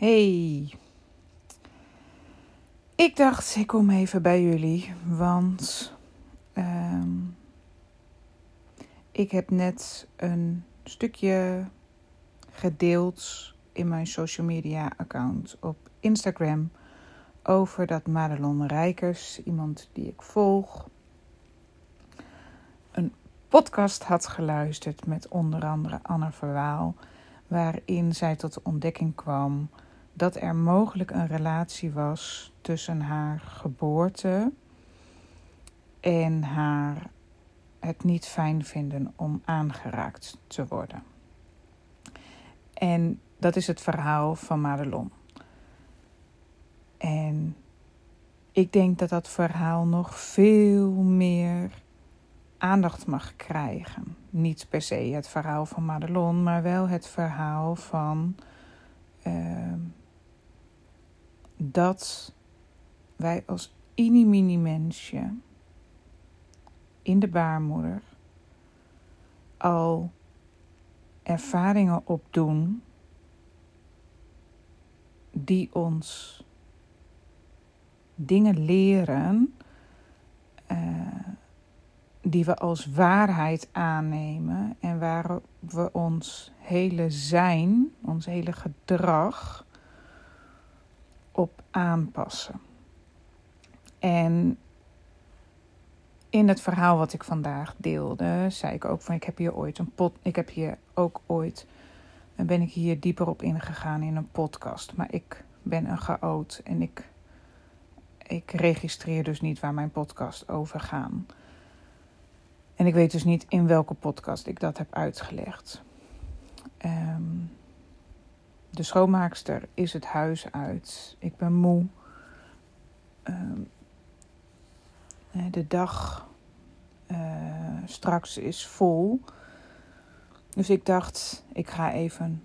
Hey. Ik dacht, ik kom even bij jullie, want ehm, ik heb net een stukje gedeeld in mijn social media account op Instagram over dat Madelon Rijkers, iemand die ik volg, een podcast had geluisterd met onder andere Anne Verwaal, waarin zij tot de ontdekking kwam dat er mogelijk een relatie was tussen haar geboorte en haar het niet fijn vinden om aangeraakt te worden. En dat is het verhaal van Madelon. En ik denk dat dat verhaal nog veel meer aandacht mag krijgen. Niet per se het verhaal van Madelon, maar wel het verhaal van uh, dat wij als mini mensje in de baarmoeder al ervaringen opdoen die ons dingen leren uh, die we als waarheid aannemen en waar we ons hele zijn, ons hele gedrag op aanpassen. En in het verhaal wat ik vandaag deelde, zei ik ook van ik heb hier ooit een pot, ik heb hier ook ooit, en ben ik hier dieper op ingegaan in een podcast. Maar ik ben een chaot en ik, ik registreer dus niet waar mijn podcast over gaat. En ik weet dus niet in welke podcast ik dat heb uitgelegd. Um, de schoonmaakster is het huis uit. Ik ben moe. Um, de dag uh, straks is vol. Dus ik dacht, ik ga even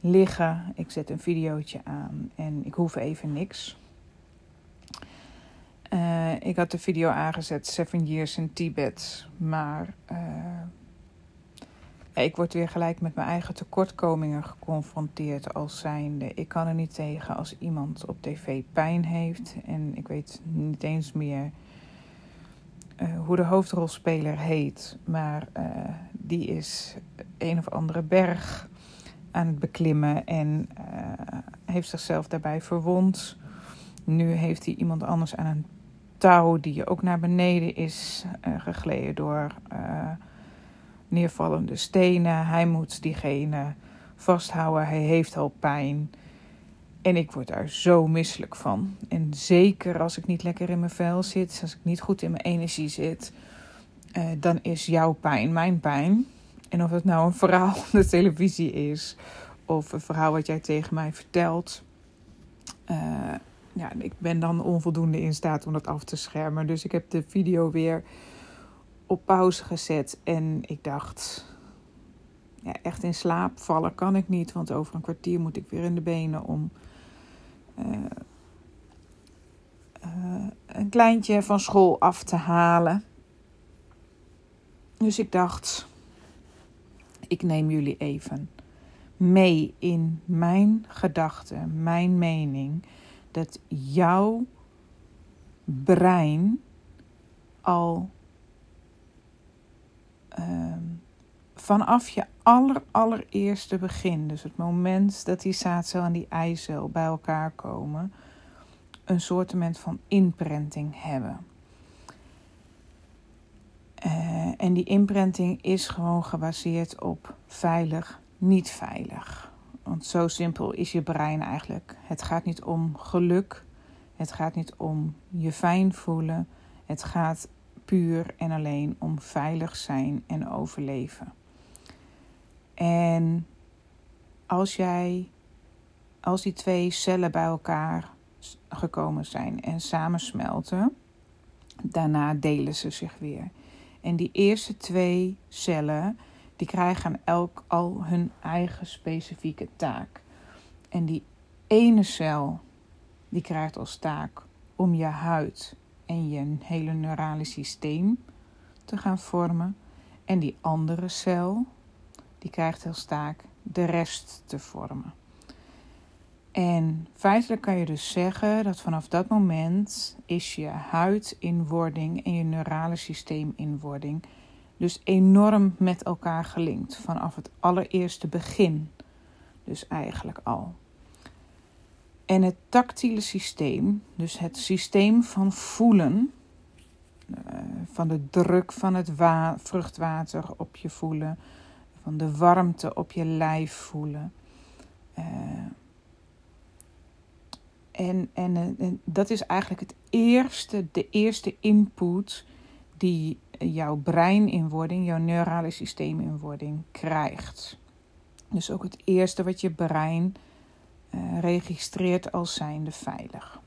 liggen. Ik zet een videootje aan en ik hoef even niks. Uh, ik had de video aangezet, Seven Years in Tibet. Maar ik word weer gelijk met mijn eigen tekortkomingen geconfronteerd als zijnde. Ik kan er niet tegen als iemand op tv pijn heeft. En ik weet niet eens meer uh, hoe de hoofdrolspeler heet. Maar uh, die is een of andere berg aan het beklimmen en uh, heeft zichzelf daarbij verwond. Nu heeft hij iemand anders aan een touw die ook naar beneden is gegleden door neervallende stenen. Hij moet diegene vasthouden. Hij heeft al pijn. En ik word daar zo misselijk van. En zeker als ik niet lekker in mijn vel zit, als ik niet goed in mijn energie zit, uh, dan is jouw pijn mijn pijn. En of het nou een verhaal op de televisie is, of een verhaal wat jij tegen mij vertelt. Uh, ja, ik ben dan onvoldoende in staat om dat af te schermen. Dus ik heb de video weer op pauze gezet. En ik dacht, ja, echt in slaap vallen kan ik niet. Want over een kwartier moet ik weer in de benen om uh, uh, een kleintje van school af te halen. Dus ik dacht, ik neem jullie even mee in mijn gedachten, mijn mening. Dat jouw brein al uh, vanaf je aller, allereerste begin, dus het moment dat die zaadcel en die eicel bij elkaar komen, een soortement van imprinting hebben. Uh, en die imprinting is gewoon gebaseerd op veilig, niet veilig. Want zo simpel is je brein eigenlijk. Het gaat niet om geluk. Het gaat niet om je fijn voelen. Het gaat puur en alleen om veilig zijn en overleven. En als jij, als die twee cellen bij elkaar gekomen zijn en samensmelten, daarna delen ze zich weer. En die eerste twee cellen, die krijgen elk al hun eigen specifieke taak. En die ene cel, die krijgt als taak om je huid en je hele neurale systeem te gaan vormen. En die andere cel, die krijgt als taak de rest te vormen. En feitelijk kan je dus zeggen dat vanaf dat moment is je huid in wording en je neurale systeem in wording. Dus enorm met elkaar gelinkt vanaf het allereerste begin. Dus eigenlijk al. En het tactiele systeem, dus het systeem van voelen, uh, van de druk van het vruchtwater op je voelen, van de warmte op je lijf voelen. Uh, en, en, en, dat is eigenlijk het eerste, de eerste input die jouw brein in wording, jouw neurale systeem in wording krijgt. Dus ook het eerste wat je brein uh, registreert als zijnde veilig.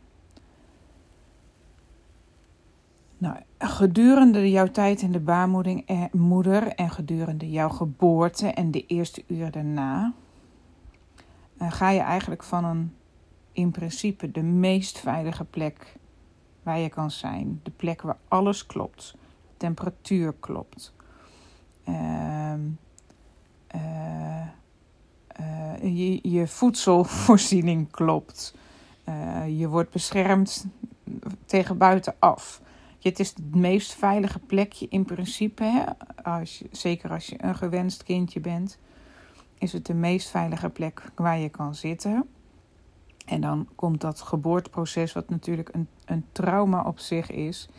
Nou, gedurende jouw tijd in de baarmoeder en gedurende jouw geboorte en de eerste uren daarna, uh, ga je eigenlijk van een in principe de meest veilige plek waar je kan zijn. De plek waar alles klopt. De temperatuur klopt. Uh, je, je, voedselvoorziening klopt. Uh, je wordt beschermd tegen buitenaf. Het is het meest veilige plekje in principe. Hè? Als zeker als je een gewenst kindje bent. Is het de meest veilige plek waar je kan zitten. En dan komt dat geboorteproces, wat natuurlijk een, een trauma op zich is.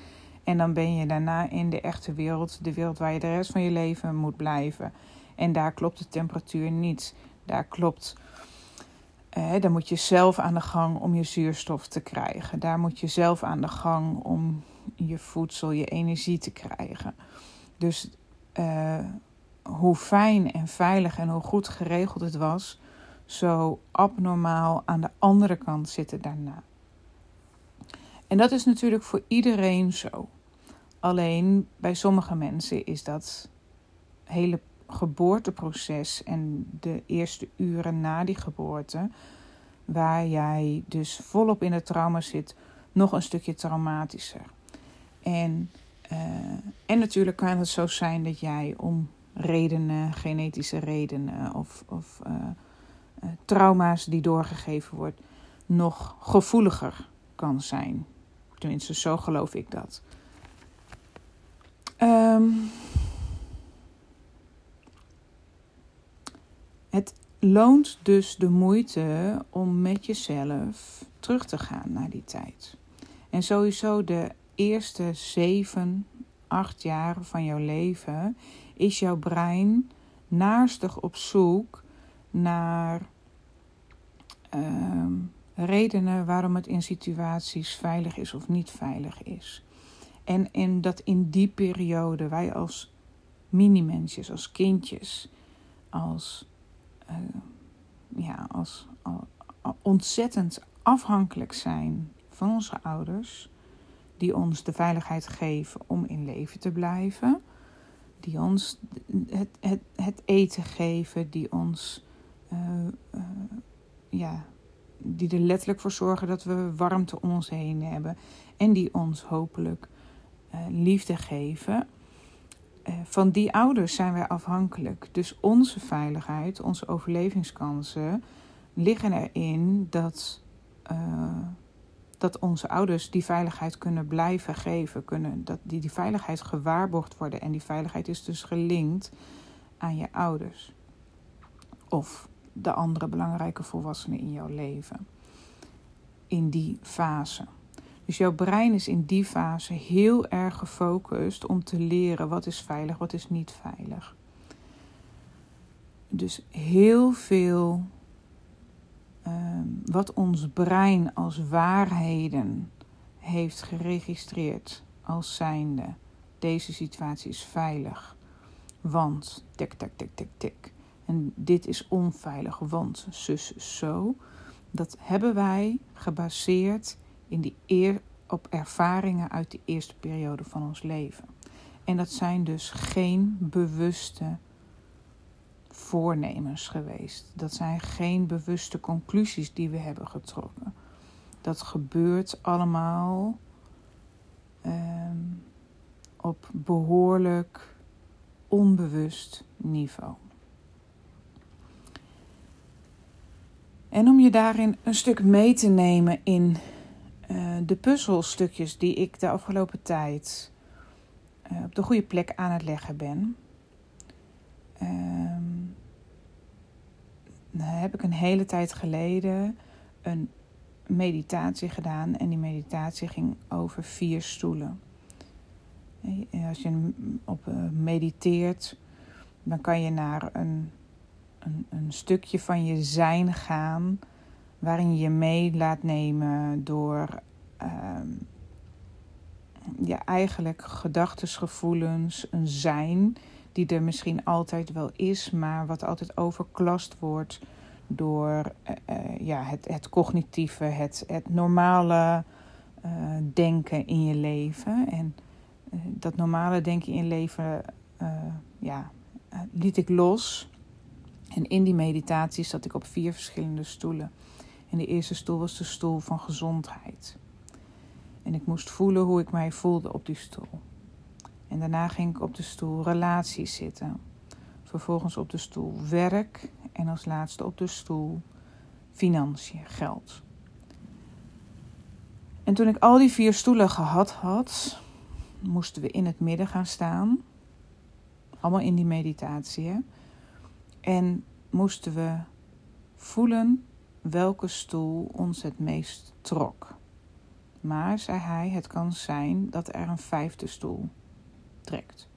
En dan ben je daarna in de echte wereld, de wereld waar je de rest van je leven moet blijven. En daar klopt de temperatuur niet. Daar klopt. Eh, dan moet je zelf aan de gang om je zuurstof te krijgen. Daar moet je zelf aan de gang om je voedsel, je energie te krijgen. Dus eh, hoe fijn en veilig en hoe goed geregeld het was, zo abnormaal aan de andere kant zitten daarna. En dat is natuurlijk voor iedereen zo. Alleen bij sommige mensen is dat hele geboorteproces en de eerste uren na die geboorte, waar jij dus volop in het trauma zit, nog een stukje traumatischer. En, uh, en natuurlijk kan het zo zijn dat jij om redenen, genetische redenen of, of uh, uh, trauma's die doorgegeven wordt, nog gevoeliger kan zijn. Tenminste, zo geloof ik dat. Um, het loont dus de moeite om met jezelf terug te gaan naar die tijd. En sowieso de eerste zeven, acht jaar van jouw leven is jouw brein naarstig op zoek naar uh, redenen waarom het in situaties veilig is of niet veilig is. En, en dat in die periode wij als mini-mensjes, als kindjes, als, uh, ja, als, ontzettend afhankelijk zijn van onze ouders, die ons de veiligheid geven om in leven te blijven, die ons het, het, het eten geven, die ons uh, uh, ja, die er letterlijk voor zorgen dat we warmte om ons heen hebben. En die ons hopelijk liefde geven. Uh, van die ouders zijn wij afhankelijk. Dus onze veiligheid, onze overlevingskansen liggen erin dat, uh, dat onze ouders die veiligheid kunnen blijven geven. Kunnen, dat die, die veiligheid gewaarborgd worden. En die veiligheid is dus gelinkt aan je ouders. Of de andere belangrijke volwassenen in jouw leven. In die fase. Dus jouw brein is in die fase heel erg gefocust om te leren wat is veilig, wat is niet veilig. Dus heel veel um, wat ons brein als waarheden heeft geregistreerd als zijnde. Deze situatie is veilig. Want tik, tik, tik, tik, tik. En dit is onveilig, want zus zo. Dat hebben wij gebaseerd in die eer, op ervaringen uit de eerste periode van ons leven. En dat zijn dus geen bewuste voornemens geweest. Dat zijn geen bewuste conclusies die we hebben getrokken. Dat gebeurt allemaal um, op behoorlijk onbewust niveau. En om je daarin een stuk mee te nemen in de puzzelstukjes die ik de afgelopen tijd uh, op de goede plek aan het leggen ben. Um, heb ik een hele tijd geleden een meditatie gedaan. En die meditatie ging over vier stoelen. Als je op mediteert, dan kan je naar een, een, een stukje van je zijn gaan waarin je je mee laat nemen door uh, ja, eigenlijk gedachten, gevoelens, een zijn die er misschien altijd wel is, maar wat altijd overklast wordt door uh, ja, het, het cognitieve, het, het normale uh, denken in je leven. En dat normale denken in je leven ja, liet ik los. En in die meditatie zat ik op vier verschillende stoelen. En de eerste stoel was de stoel van gezondheid. En ik moest voelen hoe ik mij voelde op die stoel. En daarna ging ik op de stoel relaties zitten. Vervolgens op de stoel werk. En als laatste op de stoel financiën, geld. En toen ik al die vier stoelen gehad had, moesten we in het midden gaan staan. Allemaal in die meditatie. En moesten we voelen welke stoel ons het meest trok. Maar, zei hij, het kan zijn dat er een vijfde stoel trekt.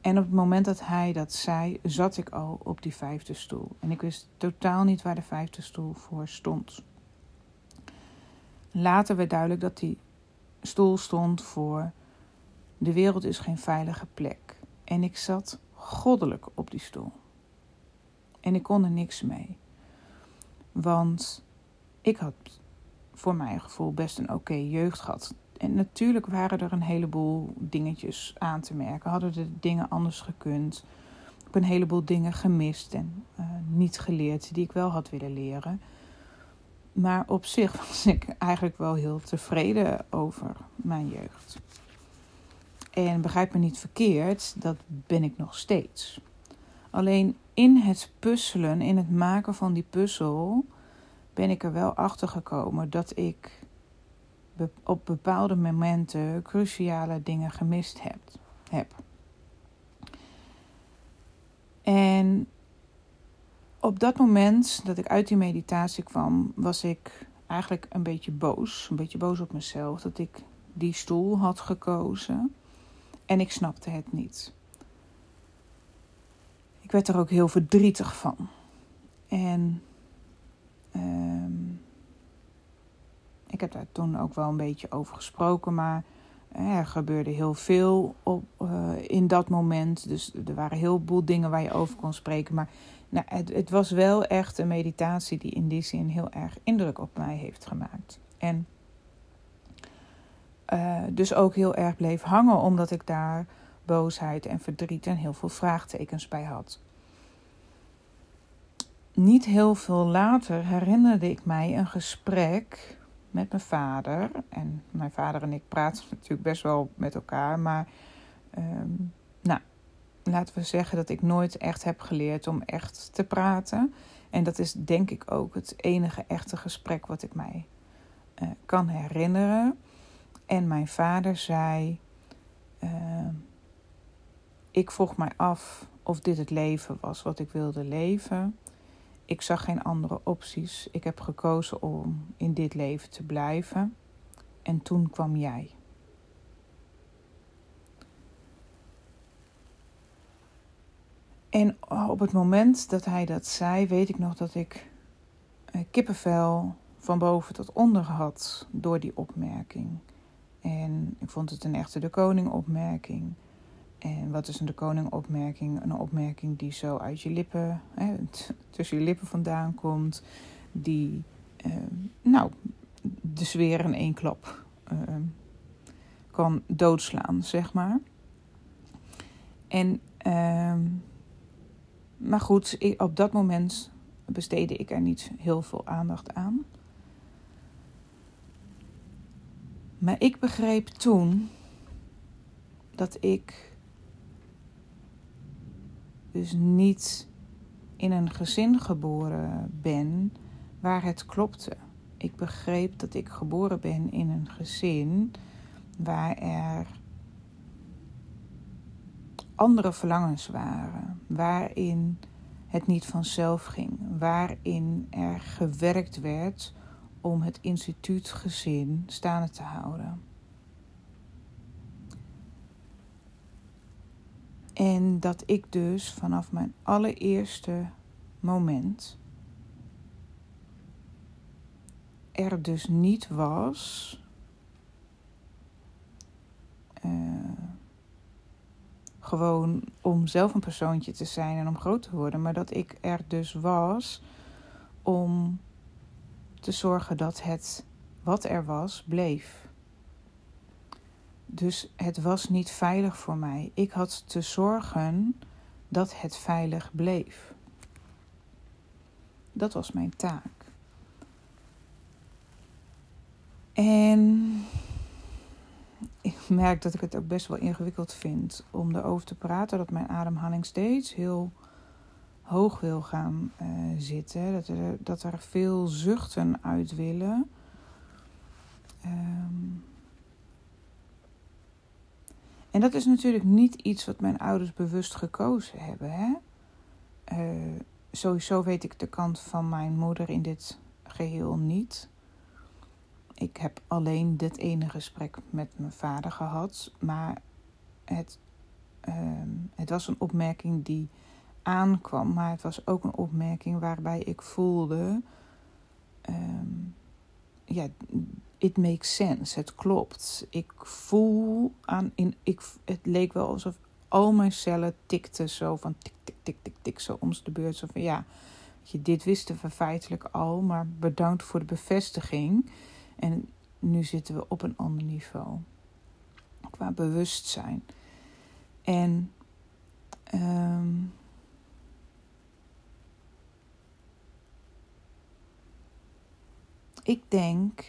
En op het moment dat hij dat zei, zat ik al op die vijfde stoel. En ik wist totaal niet waar de vijfde stoel voor stond. Later werd duidelijk dat die stoel stond voor de wereld is geen veilige plek. En ik zat goddelijk op die stoel. En ik kon er niks mee. Want ik had voor mijn gevoel best een oké jeugd gehad. En natuurlijk waren er een heleboel dingetjes aan te merken. Hadden de dingen anders gekund. Ik heb een heleboel dingen gemist en uh, niet geleerd die ik wel had willen leren. Maar op zich was ik eigenlijk wel heel tevreden over mijn jeugd. En begrijp me niet verkeerd, dat ben ik nog steeds. Alleen in het puzzelen, in het maken van die puzzel, ben ik er wel achter gekomen dat ik op bepaalde momenten cruciale dingen gemist heb. heb. En op dat moment dat ik uit die meditatie kwam, was ik eigenlijk een beetje boos. Een beetje boos op mezelf dat ik die stoel had gekozen. En ik snapte het niet. Ik werd er ook heel verdrietig van. En um, ik heb daar toen ook wel een beetje over gesproken, maar er gebeurde heel veel op, uh, in dat moment. Dus er waren heel veel dingen waar je over kon spreken. Maar nou, het, het, was wel echt een meditatie die in die zin heel erg indruk op mij heeft gemaakt. En uh, dus ook heel erg bleef hangen, omdat ik daar boosheid en verdriet en heel veel vraagtekens bij had. Niet heel veel later herinnerde ik mij een gesprek met mijn vader. En mijn vader en ik praten natuurlijk best wel met elkaar. Maar um, nou, laten we zeggen dat ik nooit echt heb geleerd om echt te praten. En dat is denk ik ook het enige echte gesprek wat ik mij uh, kan herinneren. En mijn vader zei: uh, Ik vroeg mij af of dit het leven was wat ik wilde leven. Ik zag geen andere opties. Ik heb gekozen om in dit leven te blijven. En toen kwam jij. En op het moment dat hij dat zei, weet ik nog dat ik eh, kippenvel van boven tot onder had door die opmerking. En ik vond het een echte de koning opmerking. En wat is een de koning opmerking? Een opmerking die zo uit je lippen, hè, tussen je lippen vandaan komt. Die, uh, nou, de sfeer in één klap uh, kan doodslaan, zeg maar. En, uh, maar goed, op dat moment besteedde ik er niet heel veel aandacht aan. Maar ik begreep toen dat ik dus niet in een gezin geboren ben waar het klopte. Ik begreep dat ik geboren ben in een gezin waar er andere verlangens waren, waarin het niet vanzelf ging, waarin er gewerkt werd om het instituutgezin staande te houden. En dat ik dus vanaf mijn allereerste moment er dus niet was. Uh, gewoon om zelf een persoontje te zijn en om groot te worden, maar dat ik er dus was om te zorgen dat het wat er was bleef. Dus het was niet veilig voor mij. Ik had te zorgen dat het veilig bleef. Dat was mijn taak. En ik merk dat ik het ook best wel ingewikkeld vind om erover te praten. Dat mijn ademhaling steeds heel hoog wil gaan uh, zitten. Dat er, dat er veel zuchten uit willen. Um, en dat is natuurlijk niet iets wat mijn ouders bewust gekozen hebben. Hè? Uh, sowieso weet ik de kant van mijn moeder in dit geheel niet. Ik heb alleen dit ene gesprek met mijn vader gehad. Maar het, uh, het was een opmerking die aankwam. Maar het was ook een opmerking waarbij ik voelde. Um, ja, it makes sense. Het klopt. Ik voel aan. In, ik, het leek wel alsof al mijn cellen tikten zo van tik, tik, tik, tik, tik. Zo om de beurt. Zo van ja. Je, dit wisten we feitelijk al, maar bedankt voor de bevestiging. En nu zitten we op een ander niveau. Qua bewustzijn. En um, ik denk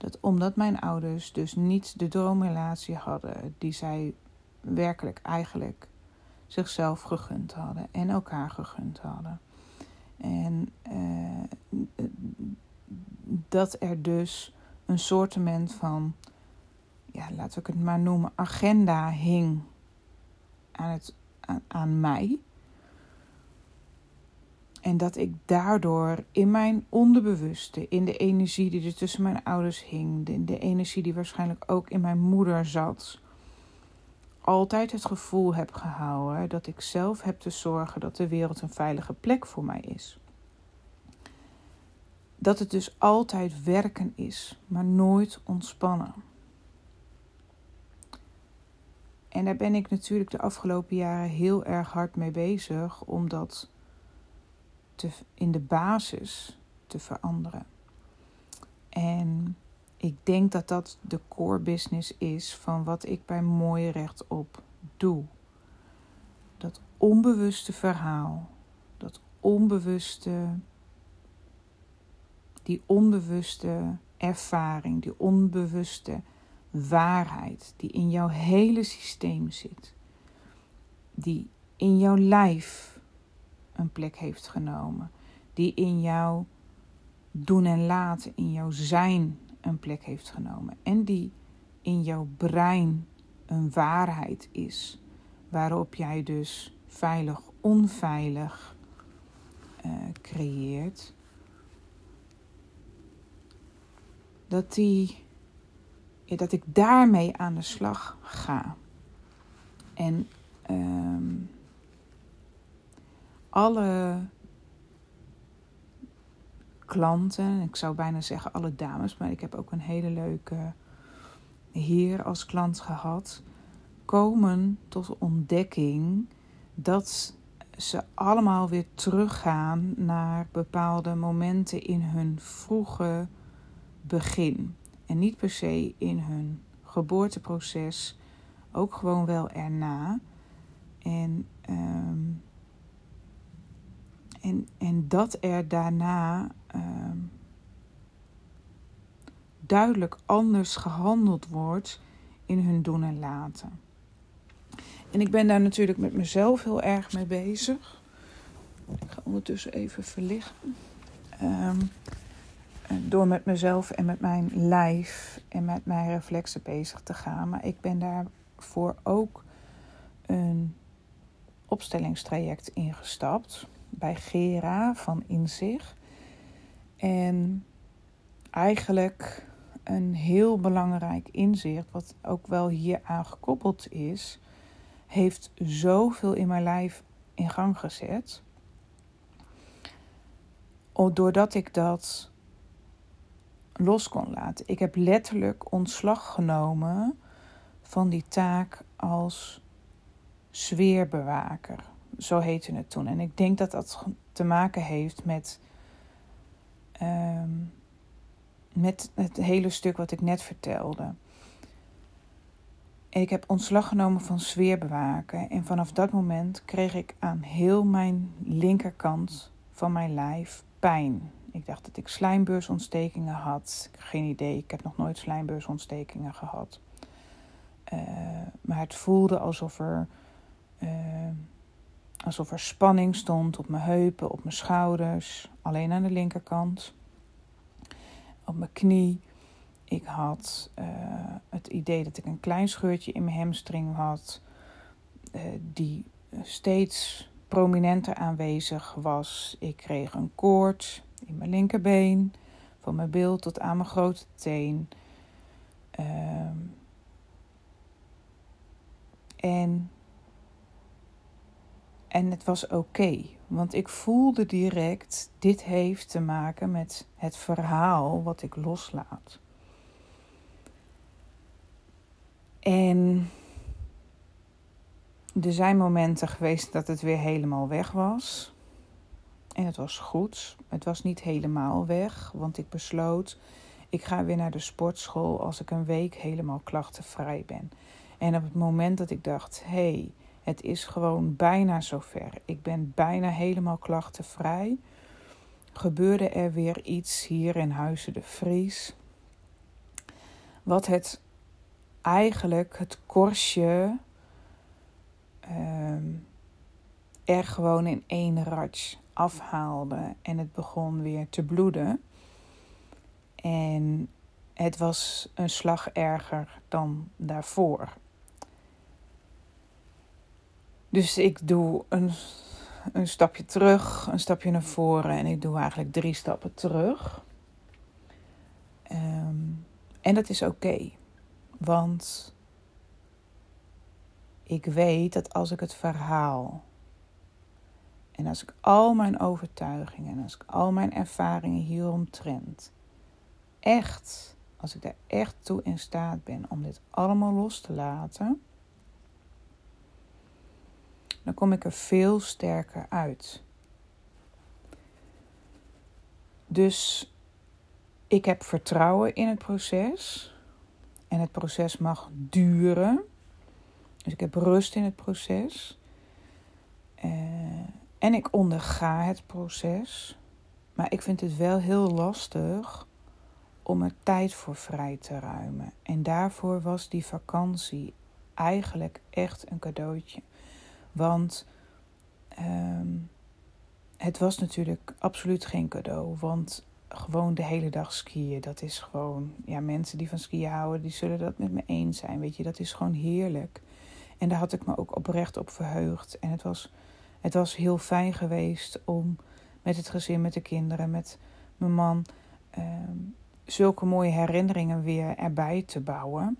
dat omdat mijn ouders dus niet de droomrelatie hadden die zij werkelijk eigenlijk zichzelf gegund hadden en elkaar gegund hadden. En uh, dat er dus een soortement van, ja, laten we het maar noemen, agenda hing aan, het, aan mij. En dat ik daardoor in mijn onderbewuste, in de energie die er tussen mijn ouders hing, in de energie die waarschijnlijk ook in mijn moeder zat, altijd het gevoel heb gehouden dat ik zelf heb te zorgen dat de wereld een veilige plek voor mij is. Dat het dus altijd werken is, maar nooit ontspannen. En daar ben ik natuurlijk de afgelopen jaren heel erg hard mee bezig, omdat te, in de basis te veranderen. En ik denk dat dat de core business is van wat ik bij Mooi Rechtop doe. Dat onbewuste verhaal, dat onbewuste, die onbewuste ervaring, die onbewuste waarheid die in jouw hele systeem zit, die in jouw lijf een plek heeft genomen. Die in jouw doen en laten, in jouw zijn een plek heeft genomen. En die in jouw brein een waarheid is. Waarop jij dus veilig, onveilig uh, creëert. Dat, die, ja, dat ik daarmee aan de slag ga. En um, alle klanten, ik zou bijna zeggen alle dames, maar ik heb ook een hele leuke heer als klant gehad, komen tot ontdekking dat ze allemaal weer teruggaan naar bepaalde momenten in hun vroege begin. En niet per se in hun geboorteproces, ook gewoon wel erna. En um, en, en dat er daarna uh, duidelijk anders gehandeld wordt in hun doen en laten. En ik ben daar natuurlijk met mezelf heel erg mee bezig. Ik ga ondertussen even verlichten. Ehm, door met mezelf en met mijn lijf en met mijn reflexen bezig te gaan. Maar ik ben daarvoor ook een opstellingstraject ingestapt bij Gera van Inzicht. En eigenlijk een heel belangrijk inzicht, wat ook wel hier aan gekoppeld is, heeft zoveel in mijn lijf in gang gezet. Doordat ik dat los kon laten. Ik heb letterlijk ontslag genomen van die taak als sfeerbewaker. Zo heette het toen. En ik denk dat dat te maken heeft met, ehm, met het hele stuk wat ik net vertelde. ik heb ontslag genomen van sfeerbewaken. En vanaf dat moment kreeg ik aan heel mijn linkerkant van mijn lijf pijn. Ik dacht dat ik slijmbeursontstekingen had. Geen idee, ik heb nog nooit slijmbeursontstekingen gehad. Uh, maar het voelde alsof er, uh, alsof er spanning stond op mijn heupen, op mijn schouders, alleen aan de linkerkant, op mijn knie. Ik had uh, het idee dat ik een klein scheurtje in mijn hamstring had, die steeds prominenter aanwezig was. Ik kreeg een koorts in mijn linkerbeen, van mijn bil tot aan mijn grote teen. Uh, en, en het was oké, want ik voelde direct: dit heeft te maken met het verhaal wat ik loslaat. En er zijn momenten geweest dat het weer helemaal weg was. En het was goed. Het was niet helemaal weg, want ik besloot: ik ga weer naar de sportschool als ik een week helemaal klachtenvrij ben. En op het moment dat ik dacht: hé, hey, het is gewoon bijna zover. Ik ben bijna helemaal klachtenvrij. Gebeurde er weer iets hier in Huizen de Vries. Wat het eigenlijk het korstje uh, er gewoon in één ratsch afhaalde en het begon weer te bloeden. En het was een slag erger dan daarvoor. Dus ik doe een, een stapje terug, een stapje naar voren en ik doe eigenlijk drie stappen terug. Um, en dat is oké, want ik weet dat als ik het verhaal en als ik al mijn overtuigingen en als ik al mijn ervaringen hieromtrent echt, als ik daar echt toe in staat ben om dit allemaal los te laten, dan kom ik er veel sterker uit. Dus ik heb vertrouwen in het proces. En het proces mag duren. Dus ik heb rust in het proces. Uh, en ik onderga het proces. Maar ik vind het wel heel lastig om er tijd voor vrij te ruimen. En daarvoor was die vakantie eigenlijk echt een cadeautje. Want um, het was natuurlijk absoluut geen cadeau. Want gewoon de hele dag skiën, dat is gewoon... Ja, mensen die van skiën houden, die zullen dat met me eens zijn. Weet je, dat is gewoon heerlijk. En daar had ik me ook oprecht op verheugd. En het was, het was heel fijn geweest om met het gezin, met de kinderen, met mijn man... Um, zulke mooie herinneringen weer erbij te bouwen.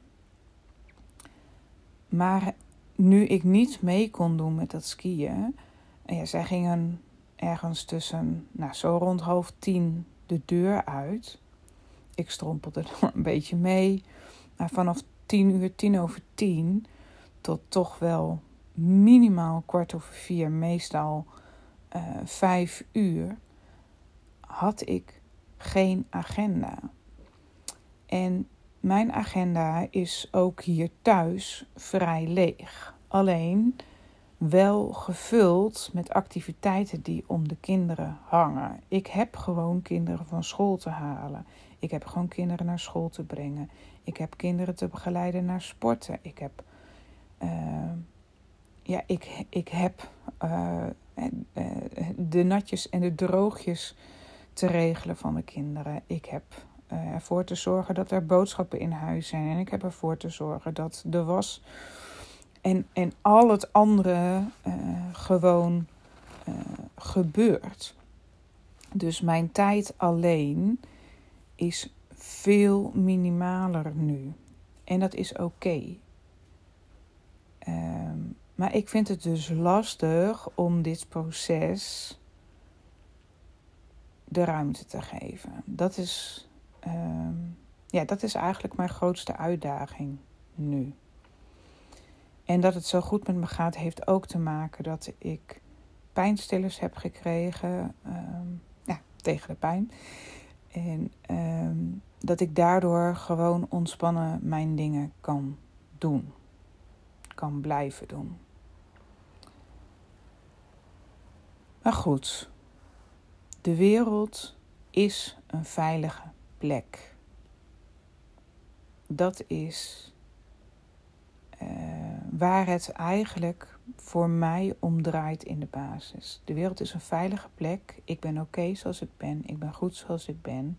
Maar nu ik niet mee kon doen met dat skiën. Ja, zij gingen ergens tussen, nou, zo rond half tien de deur uit. Ik strompelde er een beetje mee. Maar vanaf tien uur, tien over tien, tot toch wel minimaal kwart over vier, meestal uh, vijf uur, had ik geen agenda. En mijn agenda is ook hier thuis vrij leeg. Alleen wel gevuld met activiteiten die om de kinderen hangen. Ik heb gewoon kinderen van school te halen. Ik heb gewoon kinderen naar school te brengen. Ik heb kinderen te begeleiden naar sporten. Ik heb, uh, ja, ik, ik heb uh, de natjes en de droogjes te regelen van de kinderen. Ik heb ervoor te zorgen dat er boodschappen in huis zijn. En ik heb ervoor te zorgen dat de was en, en al het andere gewoon gebeurt. Dus mijn tijd alleen is veel minimaler nu. En dat is oké. Ehm, maar ik vind het dus lastig om dit proces de ruimte te geven. Dat is, ehm, ja, dat is eigenlijk mijn grootste uitdaging nu. En dat het zo goed met me gaat, heeft ook te maken dat ik pijnstillers heb gekregen ehm, ja, tegen de pijn. En dat ik daardoor gewoon ontspannen mijn dingen kan doen. Kan blijven doen. Maar goed, de wereld is een veilige plek. Dat is uh, waar het eigenlijk voor mij om draait in de basis. De wereld is een veilige plek. Ik ben oké zoals ik ben. Ik ben goed zoals ik ben.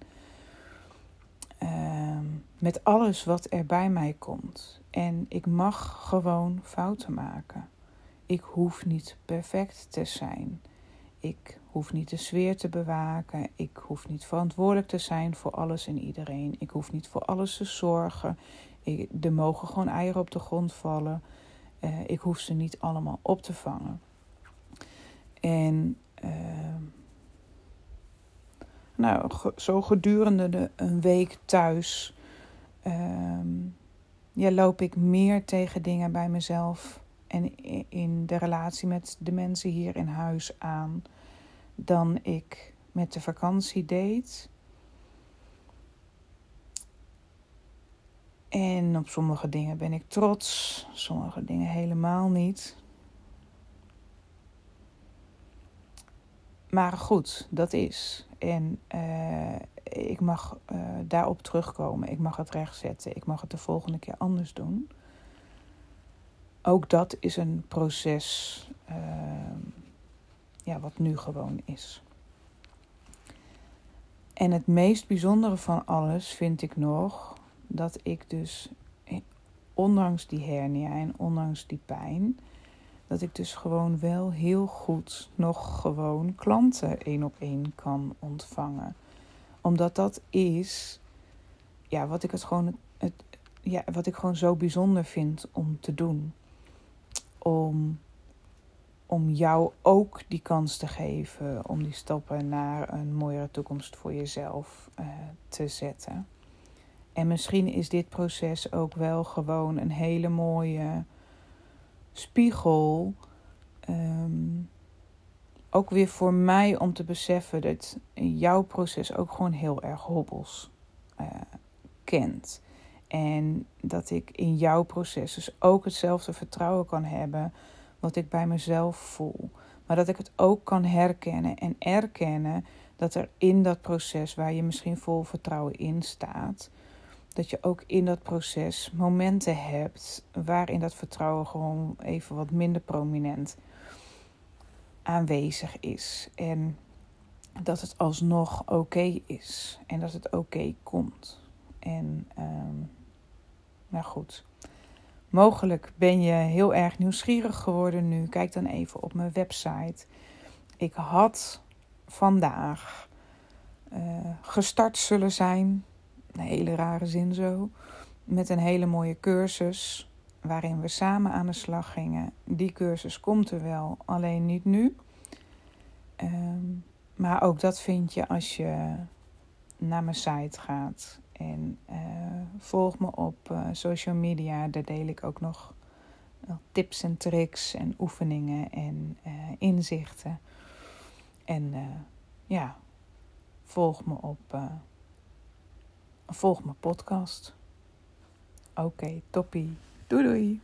Ehm, met alles wat er bij mij komt. En ik mag gewoon fouten maken. Ik hoef niet perfect te zijn. Ik hoef niet de sfeer te bewaken. Ik hoef niet verantwoordelijk te zijn voor alles en iedereen. Ik hoef niet voor alles te zorgen. Ik, er mogen gewoon eieren op de grond vallen. Uh, ik hoef ze niet allemaal op te vangen. En uh, nou, zo gedurende de, een week thuis um, ja, loop ik meer tegen dingen bij mezelf en in de relatie met de mensen hier in huis aan dan ik met de vakantie deed. En op sommige dingen ben ik trots, sommige dingen helemaal niet. Maar goed, dat is. En uh, ik mag uh, daarop terugkomen. Ik mag het rechtzetten. Ik mag het de volgende keer anders doen. Ook dat is een proces uh, ja, wat nu gewoon is. En het meest bijzondere van alles vind ik nog dat ik dus, ondanks die hernia en ondanks die pijn, dat ik dus gewoon wel heel goed nog gewoon klanten één op één kan ontvangen. Omdat dat is ja, wat ik het gewoon het, ja, wat ik gewoon zo bijzonder vind om te doen. Om, om jou ook die kans te geven om die stappen naar een mooiere toekomst voor jezelf uh, te zetten. En misschien is dit proces ook wel gewoon een hele mooie spiegel. Um, ook weer voor mij om te beseffen dat jouw proces ook gewoon heel erg hobbels uh, kent. En dat ik in jouw proces dus ook hetzelfde vertrouwen kan hebben wat ik bij mezelf voel. Maar dat ik het ook kan herkennen en erkennen dat er in dat proces waar je misschien vol vertrouwen in staat, dat je ook in dat proces momenten hebt waarin dat vertrouwen gewoon even wat minder prominent aanwezig is. En dat het alsnog oké is en dat het oké komt. En um, nou goed. Mogelijk ben je heel erg nieuwsgierig geworden nu. Kijk dan even op mijn website. Ik had vandaag uh, gestart zullen zijn een hele rare zin zo. Met een hele mooie cursus waarin we samen aan de slag gingen. Die cursus komt er wel, alleen niet nu. Um, maar ook dat vind je als je naar mijn site gaat. En uh, volg me op uh, social media. Daar deel ik ook nog tips en tricks en oefeningen en uh, inzichten. En ja, volg me op volg mijn podcast. Oké, okay, toppie. Doei doei.